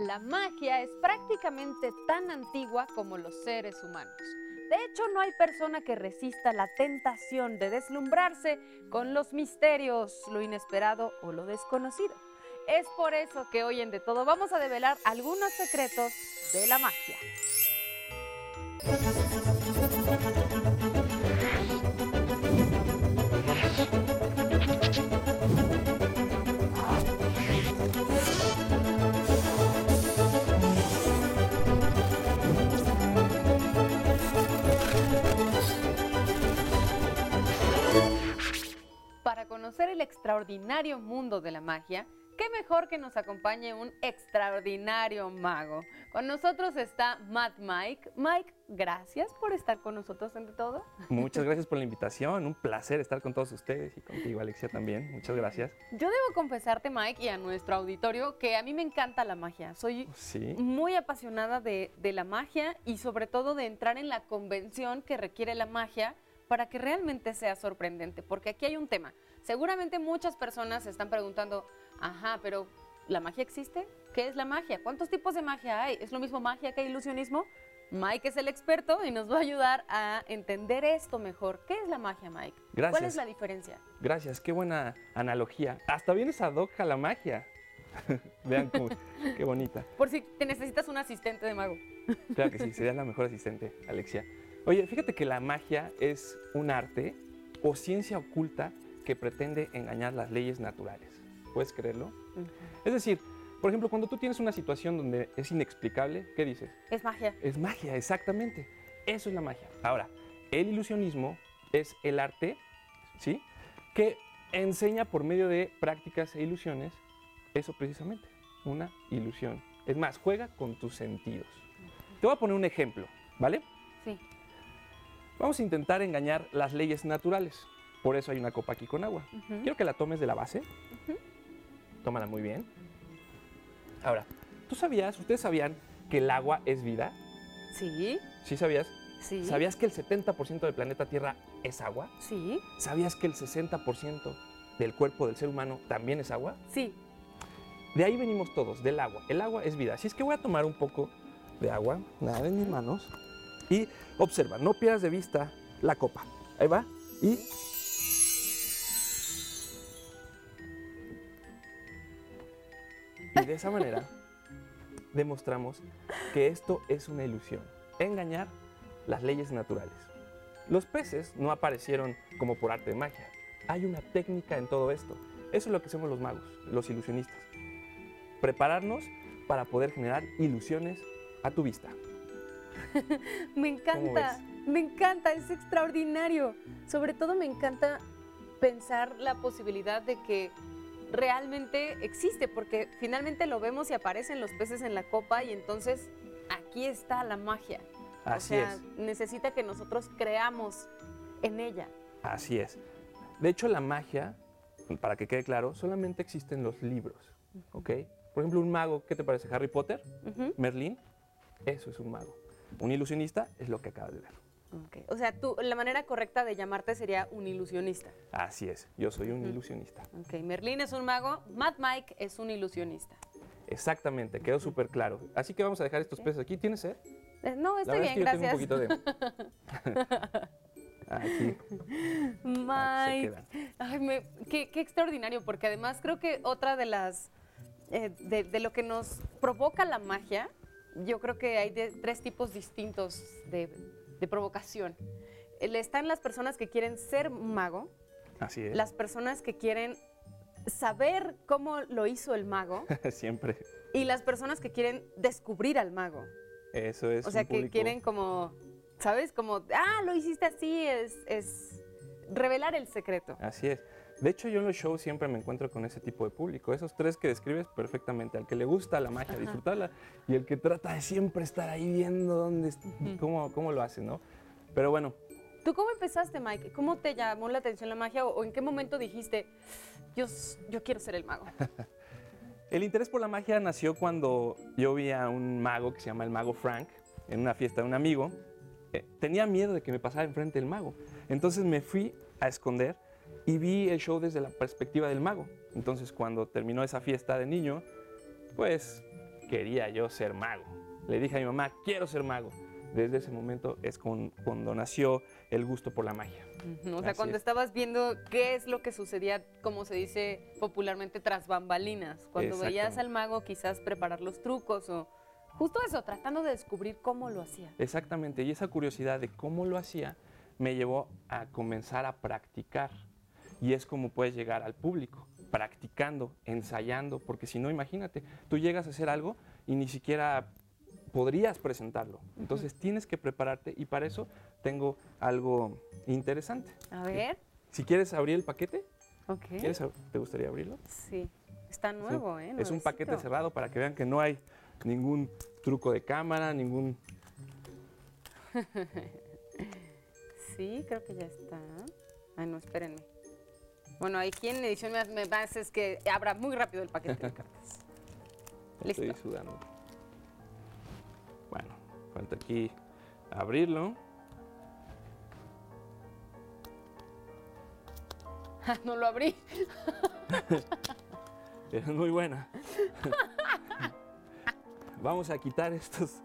La magia es prácticamente tan antigua como los seres humanos. De hecho, no hay persona que resista la tentación de deslumbrarse con los misterios, lo inesperado o lo desconocido. Es por eso que hoy en De Todo vamos a develar algunos secretos de la magia. Conocer el extraordinario mundo de la magia, qué mejor que nos acompañe un extraordinario mago. Con nosotros está Matt Mike. Mike, gracias por estar con nosotros ante todo. Muchas gracias por la invitación, un placer estar con todos ustedes y contigo Alexia también. Muchas gracias. Yo debo confesarte, Mike, y a nuestro auditorio que a mí me encanta la magia. Soy Sí. muy apasionada de, de la magia y sobre todo de entrar en la convención que requiere la magia para que realmente sea sorprendente. Porque aquí hay un tema. Seguramente muchas personas se están preguntando, ajá, pero ¿la magia existe? ¿Qué es la magia? ¿Cuántos tipos de magia hay? ¿Es lo mismo magia que ilusionismo? Mike es el experto y nos va a ayudar a entender esto mejor. ¿Qué es la magia, Mike? ¿Cuál Gracias. es la diferencia? Gracias, qué buena analogía. Hasta vienes ad hoc a la magia. Vean cómo, qué bonita. Por si te necesitas un asistente de mago. Claro que sí, serías la mejor asistente, Alexia. Oye, fíjate que la magia es un arte o ciencia oculta que pretende engañar las leyes naturales. ¿Puedes creerlo? Es decir, por ejemplo, cuando tú tienes una situación donde es inexplicable, ¿qué dices? Es magia. Es magia, exactamente. Eso es la magia. Ahora, el ilusionismo es el arte, ¿sí? Que enseña por medio de prácticas e ilusiones eso precisamente, una ilusión. Es más, juega con tus sentidos. Te voy a poner un ejemplo, ¿vale? Sí. Vamos a intentar engañar las leyes naturales. Por eso hay una copa aquí con agua. Quiero que la tomes de la base. Tómala muy bien. Ahora, ¿tú sabías, ustedes sabían que el agua es vida? Sí, ¿Sí sabías? sí. ¿Sabías que el 70% del planeta Tierra es agua? Sí, ¿Sabías que el 60% del cuerpo del ser humano también es agua? sí. De ahí venimos todos, del agua. El agua es vida. Así es que voy a tomar un poco de agua, nada en mis manos, y observa, no pierdas de vista la copa. Ahí va. Y de esa manera demostramos que esto es una ilusión, engañar las leyes naturales. Los peces no aparecieron como por arte de magia. Hay una técnica en todo esto. Eso es lo que hacemos los magos, los ilusionistas. Prepararnos para poder generar ilusiones a tu vista. Me encanta, me encanta, es extraordinario. Sobre todo me encanta pensar la posibilidad de que realmente existe, porque finalmente lo vemos y aparecen los peces en la copa y entonces aquí está la magia. Así o sea, es. necesita que nosotros creamos en ella. Así es. De hecho, la magia, para que quede claro, solamente existe en los libros. ¿Ok? Por ejemplo, un mago, ¿qué te parece? Harry Potter, Ujú, Merlín, eso es un mago. Un ilusionista es lo que acabas de ver. O sea, tú, la manera correcta de llamarte sería un ilusionista. Así es, yo soy un ilusionista. Ok, Merlín es un mago, Matt Mike es un ilusionista. Exactamente, quedó súper claro. Así que vamos a dejar estos peces aquí. ¿Tienes sed? Eh, No, estoy bien, es que gracias. yo tengo un poquito de... aquí, aquí Mike, quedan. ay, me- qué, qué extraordinario, porque además creo que otra de las, eh, de, de lo que nos provoca la magia, yo creo que hay de- tres tipos distintos de, de provocación. Están las personas que quieren ser mago, Así es, las personas que quieren saber cómo lo hizo el mago siempre. y las personas que quieren descubrir al mago. Eso es O sea, un que público- quieren como, ¿sabes? Como, ah, lo hiciste así, es, es revelar el secreto. Así es. De hecho, yo en los shows siempre me encuentro con ese tipo de público. Esos tres que describes perfectamente. Al que le gusta la magia, Ajá. disfrutarla. Y el que trata de siempre estar ahí viendo dónde, cómo, cómo lo hace, ¿no? Pero bueno, ¿Tú cómo empezaste, Mike? ¿Cómo te llamó la atención la magia o, o en qué momento dijiste, yo, yo quiero ser el mago? el interés por la magia nació cuando yo vi a un mago que se llama el mago Frank en una fiesta de un amigo. Eh, tenía miedo de que me pasara enfrente del mago. Entonces me fui a esconder y vi el show desde la perspectiva del mago. Entonces cuando terminó esa fiesta de niño, pues quería yo ser mago. Le dije a mi mamá, quiero ser mago. Desde ese momento es con- cuando nació el gusto por la magia. O sea, Así cuando es. estabas viendo qué es lo que sucedía, como se dice popularmente, tras bambalinas. Cuando veías al mago quizás preparar los trucos o justo eso, tratando de descubrir cómo lo hacía. Exactamente, y esa curiosidad de cómo lo hacía me llevó a comenzar a practicar. Y es como puedes llegar al público, practicando, ensayando, porque si no, imagínate, tú llegas a hacer algo y ni siquiera podrías presentarlo. Entonces tienes que prepararte y para eso tengo algo interesante. A ver, Si quieres abrir el paquete, ok. ¿quieres ab- ¿te gustaría abrirlo? Sí, está nuevo, ¿eh? Es un paquete cerrado para que vean que no hay ningún truco de cámara, ningún... Sí, creo que ya está. Ay, no, espérenme. Bueno, aquí en edición me, vas es que abra muy rápido el paquete de cartas. Estoy sudando. Bueno, falta aquí abrirlo. no lo abrí. Es muy buena. Vamos a quitar estos.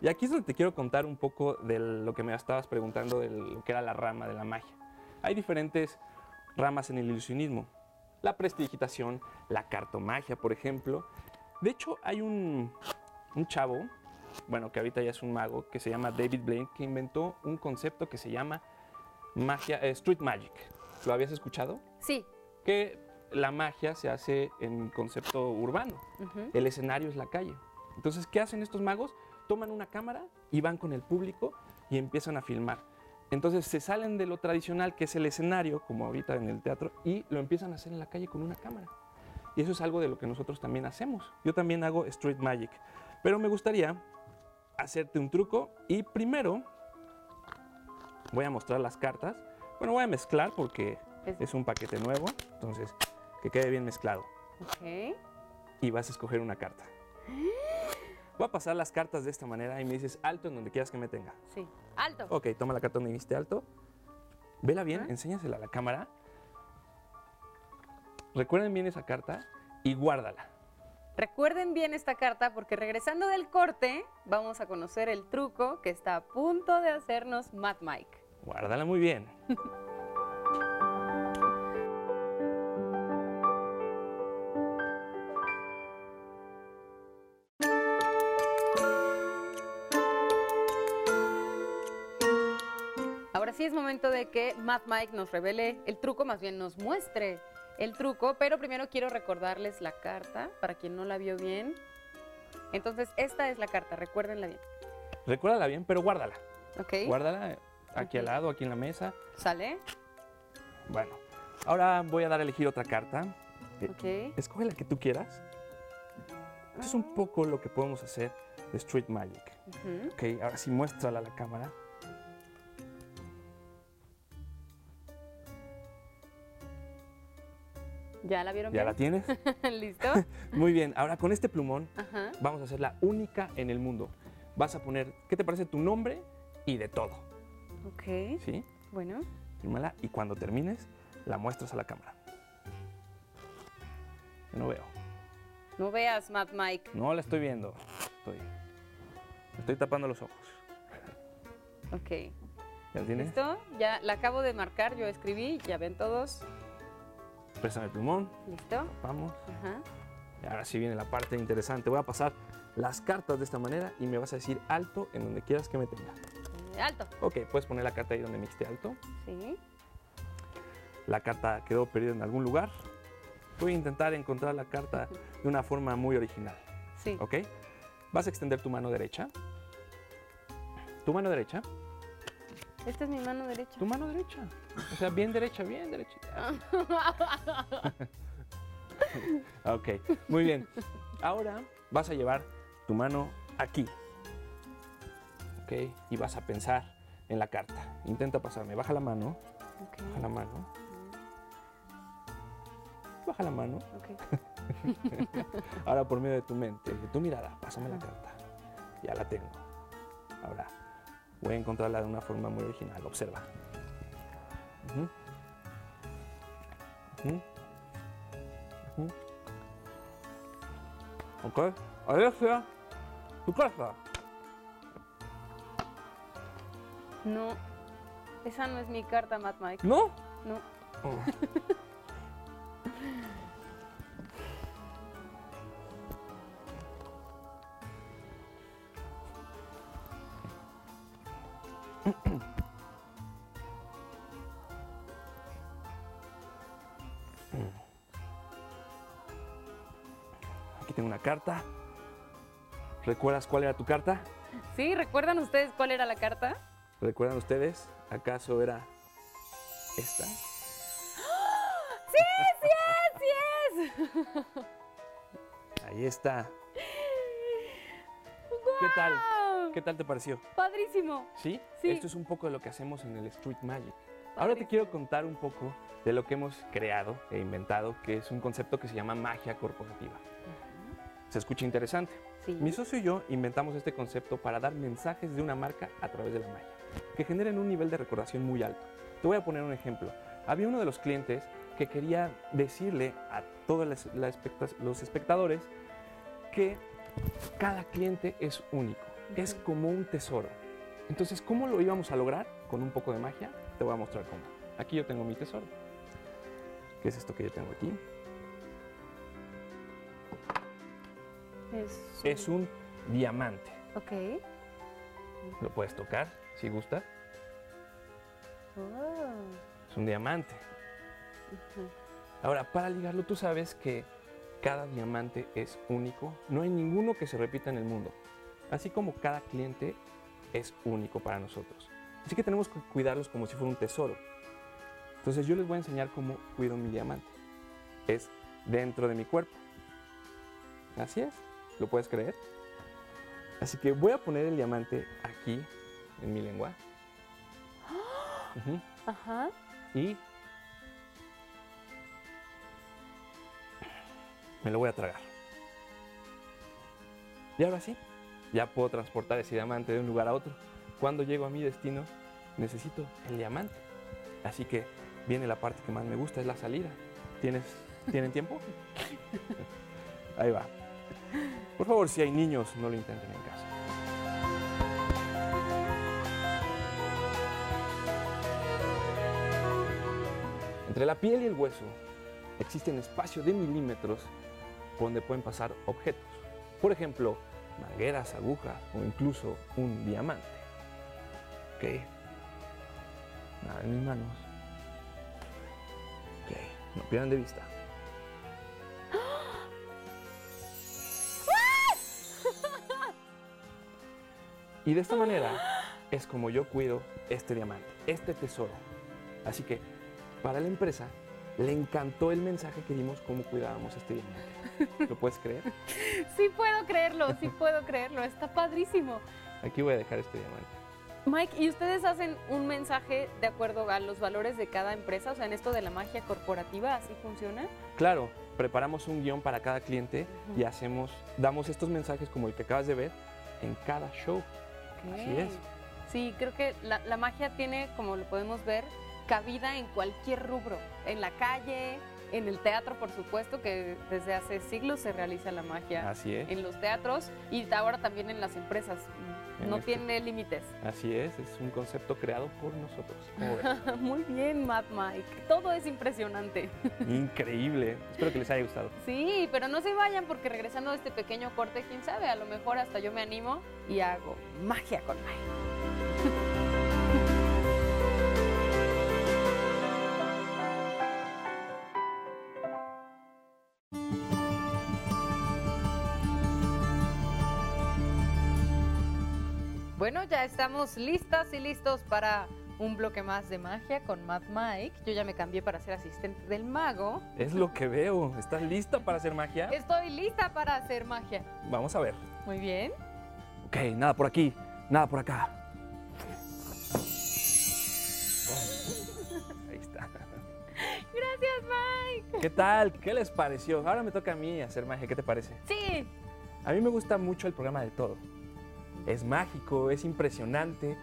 Y aquí es donde te quiero contar un poco de lo que me estabas preguntando de lo que era la rama de la magia. Hay diferentes ramas en el ilusionismo. La prestidigitación, la cartomagia, por ejemplo. De hecho, hay un, un chavo, bueno, que ahorita ya es un mago, que se llama David Blaine, que inventó un concepto que se llama magia, eh, street magic. ¿Lo habías escuchado? Sí. que la magia se hace en concepto urbano. El escenario es la calle. Entonces, ¿qué hacen estos magos? Toman una cámara y van con el público y empiezan a filmar. Entonces se salen de lo tradicional que es el escenario, como ahorita en el teatro, y lo empiezan a hacer en la calle con una cámara. Y eso es algo de lo que nosotros también hacemos. Yo también hago street magic. Pero me gustaría hacerte un truco y primero voy a mostrar las cartas. Bueno, voy a mezclar porque Es- es un paquete nuevo, entonces que quede bien mezclado. Ok. Y vas a escoger una carta. Voy a pasar las cartas de esta manera y me dices alto en donde quieras que me tenga. Sí. Alto. Ok, toma la carta donde viste alto. Vela bien, enséñasela a la cámara. Recuerden bien esa carta y guárdala. Recuerden bien esta carta porque regresando del corte vamos a conocer el truco que está a punto de hacernos Mad Mike. Guárdala muy bien. que Mad Mike nos revele el truco, más bien nos muestre el truco, pero primero quiero recordarles la carta para quien no la vio bien. Entonces, esta es la carta, recuérdenla bien. Recuérdala bien, pero guárdala. ¿Ok? Guárdala aquí al Ok. lado, aquí en la mesa. ¿Sale? Bueno, ahora voy a dar a elegir otra carta. Eh, Ok. Escoge la que tú quieras. Esto es un poco lo que podemos hacer de Street Magic. Ujú. Ok, ahora sí muéstrala a la cámara. ¿Ya la vieron ¿Ya la tienes? ¿Listo? Muy bien, ahora con este plumón Ajá. vamos a hacer la única en el mundo. Vas a poner, ¿qué te parece tu nombre? Y de todo, Ok. ¿sí? Bueno. Fírmala y cuando termines la muestras a la cámara. No veo. No veas, Mad Mike. No la estoy viendo. Estoy, estoy tapando los ojos. Ok. ¿Ya? ¿Listo? Ya la acabo de marcar, yo escribí, ya ven todos. Préstame el plumón. ¿Listo? Vamos. Ajá. Y ahora sí viene la parte interesante. Voy a pasar las cartas de esta manera y me vas a decir alto en donde quieras que me tenga. Alto. Ok, puedes poner la carta ahí donde me dijiste alto. Sí. La carta quedó perdida en algún lugar. Voy a intentar encontrar la carta de una forma muy original. Sí. ¿Ok? Vas a extender tu mano derecha. Tu mano derecha. Esta es mi mano derecha. Tu mano derecha. O sea, bien derecha, bien derechita. Ok, muy bien. Ahora vas a llevar tu mano aquí. Ok, y vas a pensar en la carta. Intenta pasarme. Baja la mano. Ok. Baja la mano. Baja la mano. ok. Ahora por medio de tu mente, de tu mirada, pásame la carta. Ya la tengo. Ahora voy a encontrarla de una forma muy original. Observa. Ujú. Ujú. Ok. Alexia, tu casa. No, esa no es mi carta, Matt Mike. ¿No? No. Oh. ¿Recuerdas cuál era tu carta? ¿Sí? ¿Recuerdan ustedes cuál era la carta? ¿Recuerdan ustedes? ¿Acaso era esta? ¡Sí, sí es, sí es! Ahí está. ¿Qué tal? ¿Qué tal te pareció? Padrísimo. ¿Sí? Sí. Esto es un poco de lo que hacemos en el Street Magic. Ahora te quiero contar un poco de lo que hemos creado e inventado, que es un concepto que se llama magia corporativa. Se escucha interesante. Sí. Mi socio y yo inventamos este concepto para dar mensajes de una marca a través de la magia, que generen un nivel de recordación muy alto. Te voy a poner un ejemplo. Había uno de los clientes que quería decirle a todos los espectadores que cada cliente es único, es como un tesoro. Entonces, ¿cómo lo íbamos a lograr? Con un poco de magia, te voy a mostrar cómo. Aquí yo tengo mi tesoro. ¿Qué es esto que yo tengo aquí? Es, Es un diamante. Ok. Lo puedes tocar si gustas. Oh. Es un diamante. Ahora, para ligarlo, tú sabes que cada diamante es único. No hay ninguno que se repita en el mundo. Así como cada cliente es único para nosotros. Así que tenemos que cuidarlos como si fuera un tesoro. Entonces yo les voy a enseñar cómo cuido mi diamante. Es dentro de mi cuerpo. Así es. ¿Lo puedes creer? Así que voy a poner el diamante aquí en mi lengua. Ajá. y me lo voy a tragar. Y ahora sí, ya puedo transportar ese diamante de un lugar a otro. Cuando llego a mi destino, necesito el diamante. Así que viene la parte que más me gusta, es la salida. ¿Tienes, ¿Tienen tiempo? Ahí va. Por favor, si hay niños, no lo intenten en casa. Entre la piel y el hueso existen espacios de milímetros donde pueden pasar objetos. Por ejemplo, mangueras, agujas o incluso un diamante. Ok. Nada en mis manos. Ok. No pierdan de vista. Y de esta manera es como yo cuido este diamante, este tesoro. Así que para la empresa le encantó el mensaje que dimos cómo cuidábamos este diamante. ¿Lo puedes creer? Sí puedo creerlo, sí puedo creerlo. Está padrísimo. Aquí voy a dejar este diamante. Mike, ¿y ustedes hacen un mensaje de acuerdo a los valores de cada empresa? O sea, en esto de la magia corporativa, ¿así funciona? Claro, preparamos un guion para cada cliente y hacemos, damos estos mensajes como el que acabas de ver en cada show. Así es. Sí, creo que la, la magia tiene, como lo podemos ver, cabida en cualquier rubro. En la calle, en el teatro, por supuesto, que desde hace siglos se realiza la magia. Así es. En los teatros y ahora también en las empresas. No este- tiene límites. Así es, es un concepto creado por nosotros. Muy bien, Matt Mike. Todo es impresionante. Increíble. Espero que les haya gustado. Sí, pero no se vayan porque regresando a este pequeño corte, quién sabe, a lo mejor hasta yo me animo y hago magia con Mike. Bueno, ya estamos listas y listos para un bloque más de magia con Matt Mike. Yo ya me cambié para ser asistente del mago. Es lo que veo. ¿Estás lista para hacer magia? Estoy lista para hacer magia. Vamos a ver. Muy bien. Ok, nada por aquí, nada por acá. Ahí está. Gracias, Mike. ¿Qué tal? ¿Qué les pareció? Ahora me toca a mí hacer magia. ¿Qué te parece? Sí. A mí me gusta mucho el programa de todo. Es mágico, es impresionante.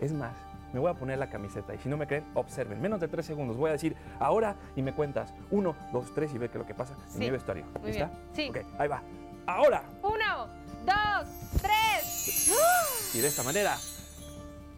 Es más, me voy a poner la camiseta y si no me creen, observen. Menos de tres segundos. Voy a decir ahora y me cuentas uno, dos, tres y ve qué es lo que pasa en Sí, mi vestuario. Muy bien. Sí. Ok, ahí va. ahora. Uno, dos, tres. Y de esta manera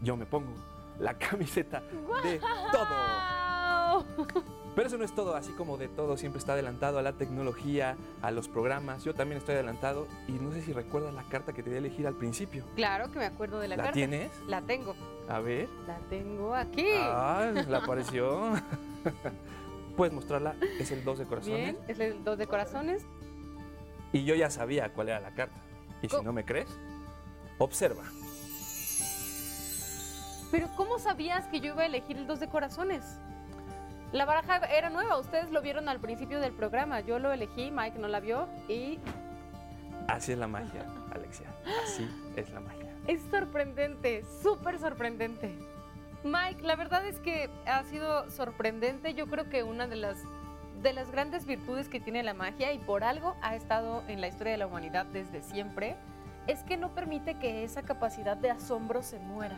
yo me pongo la camiseta de todo. Pero eso no es todo, así como de todo siempre está adelantado a la tecnología, a los programas. Yo también estoy adelantado y no sé si recuerdas la carta que te di a elegir al principio. Claro que me acuerdo de la, ¿La carta. tienes? La tengo. A ver. La tengo aquí. Ah, la apareció. Puedes mostrarla, es el 2 de corazones. Bien, es el dos de corazones. Y yo ya sabía cuál era la carta. Y si no me crees, observa. Pero ¿cómo sabías que yo iba a elegir el dos de corazones? La baraja era nueva, ustedes lo vieron al principio del programa. Yo lo elegí, Mike no la vio y Así es la magia, Alexia. Así es la magia. es sorprendente, súper sorprendente. Mike, la verdad es que ha sido sorprendente. Yo creo que una de las, de las grandes virtudes que tiene la magia y por algo ha estado en la historia de la humanidad desde siempre es que no permite que esa capacidad de asombro se muera.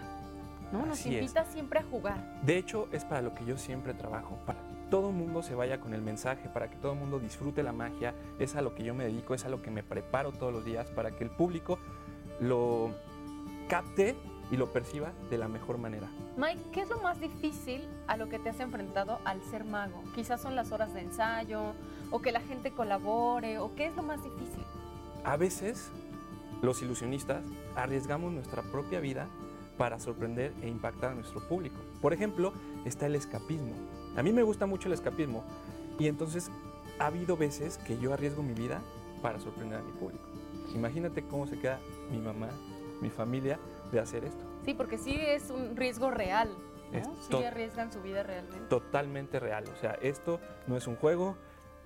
¿No? Nos Así es. invita siempre a jugar. De hecho, es para lo que yo siempre trabajo, para que todo el mundo se vaya con el mensaje, para que todo el mundo disfrute la magia, es a lo que yo me dedico, es a lo que me preparo todos los días, para que el público lo capte y lo perciba de la mejor manera. Mike, ¿qué es lo más difícil a lo que te has enfrentado al ser mago? Quizás son las horas de ensayo, o que la gente colabore, o qué es lo más difícil. A veces, los ilusionistas arriesgamos nuestra propia vida para sorprender e impactar a nuestro público. Por ejemplo, está el escapismo. A mí me gusta mucho el escapismo y entonces ha habido veces que yo arriesgo mi vida para sorprender a mi público. Imagínate cómo se queda mi mamá, mi familia de hacer esto. Sí, porque sí es un riesgo real. ¿no? Sí arriesgan su vida realmente. Totalmente real. O sea, esto no es un juego,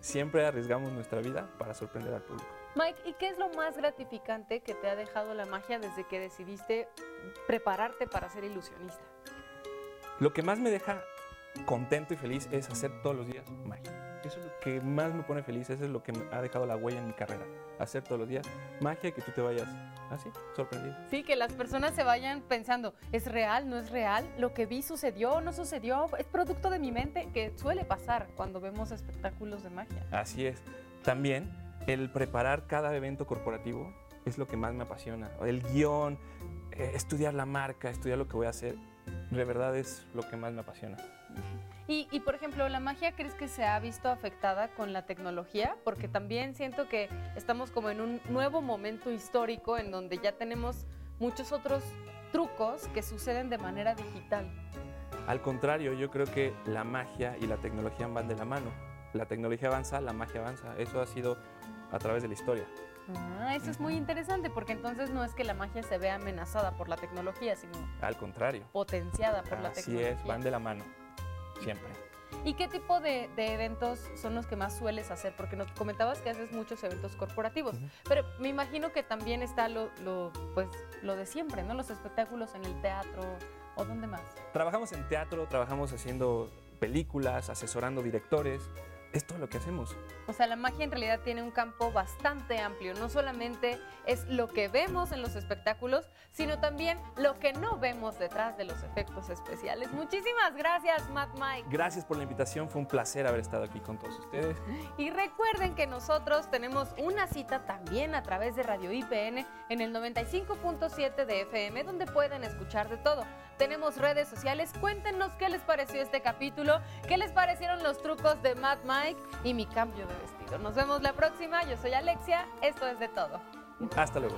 siempre arriesgamos nuestra vida para sorprender al público. Mike, ¿y qué es lo más gratificante que te ha dejado la magia desde que decidiste prepararte para ser ilusionista? Lo que más me deja contento y feliz es hacer todos los días magia. Eso es lo que más me pone feliz, eso es lo que me ha dejado la huella en mi carrera. Hacer todos los días magia y que tú te vayas así, sorprendido. Sí, que las personas se vayan pensando, ¿es real? ¿No es real? ¿Lo que vi sucedió o no sucedió? ¿Es producto de mi mente? Que suele pasar cuando vemos espectáculos de magia. Así es. También el preparar cada evento corporativo es lo que más me apasiona. El guion, eh, estudiar la marca, estudiar lo que voy a hacer, de verdad es lo que más me apasiona. Y, y, por ejemplo, ¿la magia crees que se ha visto afectada con la tecnología? Porque también siento que estamos como en un nuevo momento histórico en donde ya tenemos muchos otros trucos que suceden de manera digital. Al contrario, yo creo que la magia y la tecnología van de la mano. La tecnología avanza, la magia avanza. Eso ha sido a través de la historia. Ah, eso es muy interesante porque entonces no es que la magia se vea amenazada por la tecnología, sino Al contrario. potenciada por la Así tecnología. es, van de la mano. Siempre. ¿Y qué tipo de, de eventos son los que más sueles hacer? Porque nos comentabas que haces muchos eventos corporativos, Ujú. pero me imagino que también está lo, lo, pues, lo de siempre, ¿no? Los espectáculos en el teatro o dónde más. Trabajamos en teatro, trabajamos haciendo películas, asesorando directores. Es todo lo que hacemos. O sea, la magia en realidad tiene un campo bastante amplio. No solamente es lo que vemos en los espectáculos, sino también lo que no vemos detrás de los efectos especiales. Muchísimas gracias, Matt Mike. Gracias por la invitación, fue un placer haber estado aquí con todos ustedes. Y recuerden que nosotros tenemos una cita también a través de Radio IPN en el 95.7 de FM, donde pueden escuchar de todo. Tenemos redes sociales, cuéntenos qué les pareció este capítulo, qué les parecieron los trucos de Matt Mike y mi cambio de vestido. Nos vemos la próxima, yo soy Alexia, esto es de todo. Hasta luego.